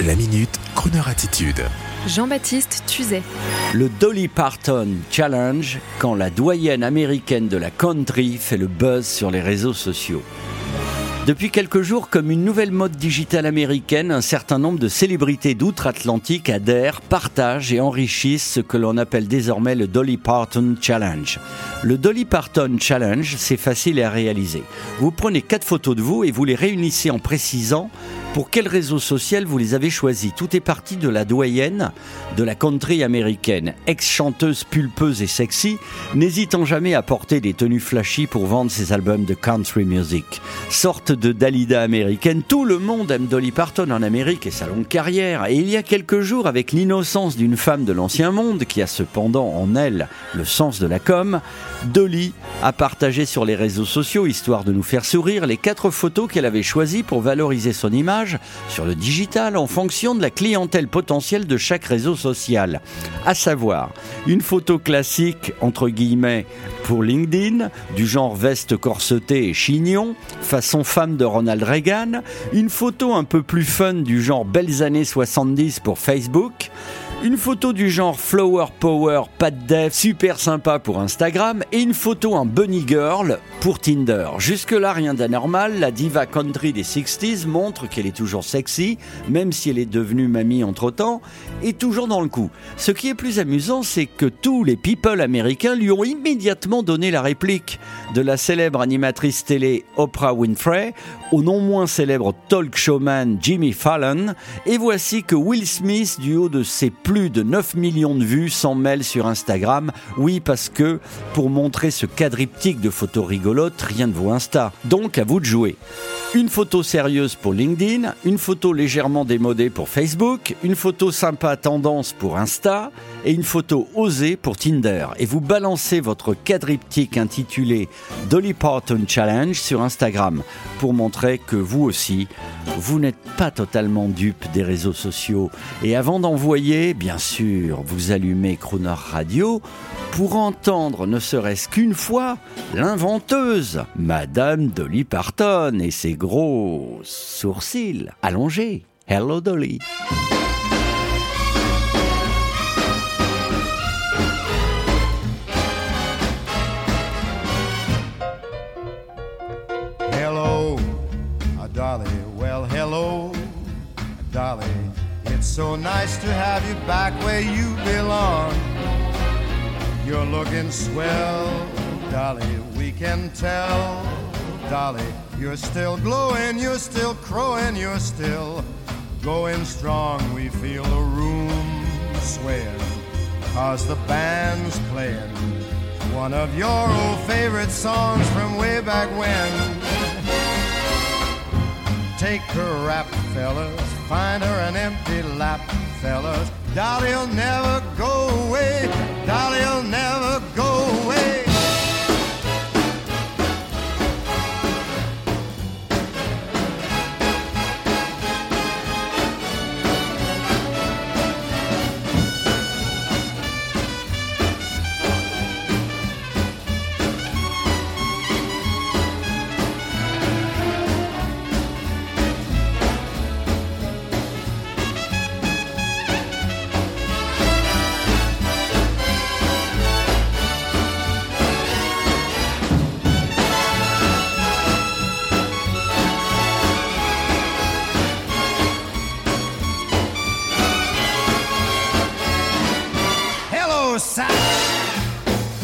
La minute, Kroneur attitude. Jean-Baptiste Tuzet. Le Dolly Parton Challenge, quand la doyenne américaine de la country fait le buzz sur les réseaux sociaux. Depuis quelques jours, comme une nouvelle mode digitale américaine, un certain nombre de célébrités d'outre-Atlantique adhèrent, partagent et enrichissent ce que l'on appelle désormais le Dolly Parton Challenge. Le Dolly Parton Challenge, c'est facile à réaliser. Vous prenez quatre photos de vous et vous les réunissez en précisant pour quel réseau social vous les avez choisis Tout est parti de la doyenne de la country américaine, ex-chanteuse pulpeuse et sexy, n'hésitant jamais à porter des tenues flashy pour vendre ses albums de country music. Sorte de Dalida américaine, tout le monde aime Dolly Parton en Amérique et sa longue carrière. Et il y a quelques jours, avec l'innocence d'une femme de l'ancien monde qui a cependant en elle le sens de la com, Dolly a partagé sur les réseaux sociaux, histoire de nous faire sourire, les quatre photos qu'elle avait choisies pour valoriser son image sur le digital en fonction de la clientèle potentielle de chaque réseau social. À savoir, une photo classique, entre guillemets, pour LinkedIn, du genre veste corsetée et chignon, façon femme de Ronald Reagan, une photo un peu plus fun du genre belles années 70 pour Facebook, une photo du genre Flower Power, pas de dev, super sympa pour Instagram, et une photo en Bunny Girl pour Tinder. Jusque-là, rien d'anormal, la diva country des 60s montre qu'elle est toujours sexy, même si elle est devenue mamie entre-temps, et toujours dans le coup. Ce qui est plus amusant, c'est que tous les people américains lui ont immédiatement donné la réplique de la célèbre animatrice télé Oprah Winfrey au non moins célèbre talk showman Jimmy Fallon, et voici que Will Smith, du haut de ses de 9 millions de vues, s'en mêle sur Instagram. Oui, parce que pour montrer ce quadriptyque de photos rigolotes, rien ne vaut Insta. Donc à vous de jouer. Une photo sérieuse pour LinkedIn, une photo légèrement démodée pour Facebook, une photo sympa tendance pour Insta et une photo osée pour Tinder. Et vous balancez votre quadriptyque intitulé Dolly Parton Challenge sur Instagram pour montrer que vous aussi, vous n'êtes pas totalement dupe des réseaux sociaux. Et avant d'envoyer, bien sûr, vous allumez Crooner Radio pour entendre ne serait-ce qu'une fois l'inventeuse, Madame Dolly Parton et ses gros sourcils allongés. Hello Dolly. Dolly. It's so nice to have you back where you belong. You're looking swell, Dolly. We can tell, Dolly. You're still glowing, you're still crowing, you're still going strong. We feel the room swaying, cause the band's playing one of your old favorite songs from way back when. Take her rap, fellas, find her an empty lap, fellas. Dolly'll never go away,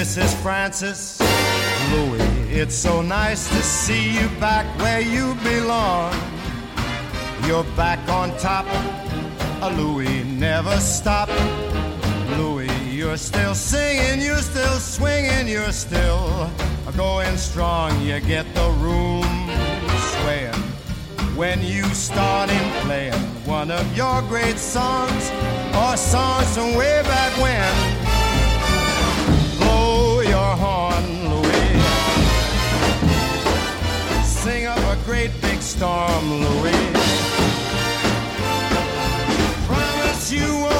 Is Francis Louis. It's so nice to see you back where you belong. You're back on top. Louis, never stop. Louis, you're still singing, you're still swinging, you're still going strong. You get the room swaying when you start in playing one of your great songs or songs from way back when. Great big storm, Louis. Promise you won't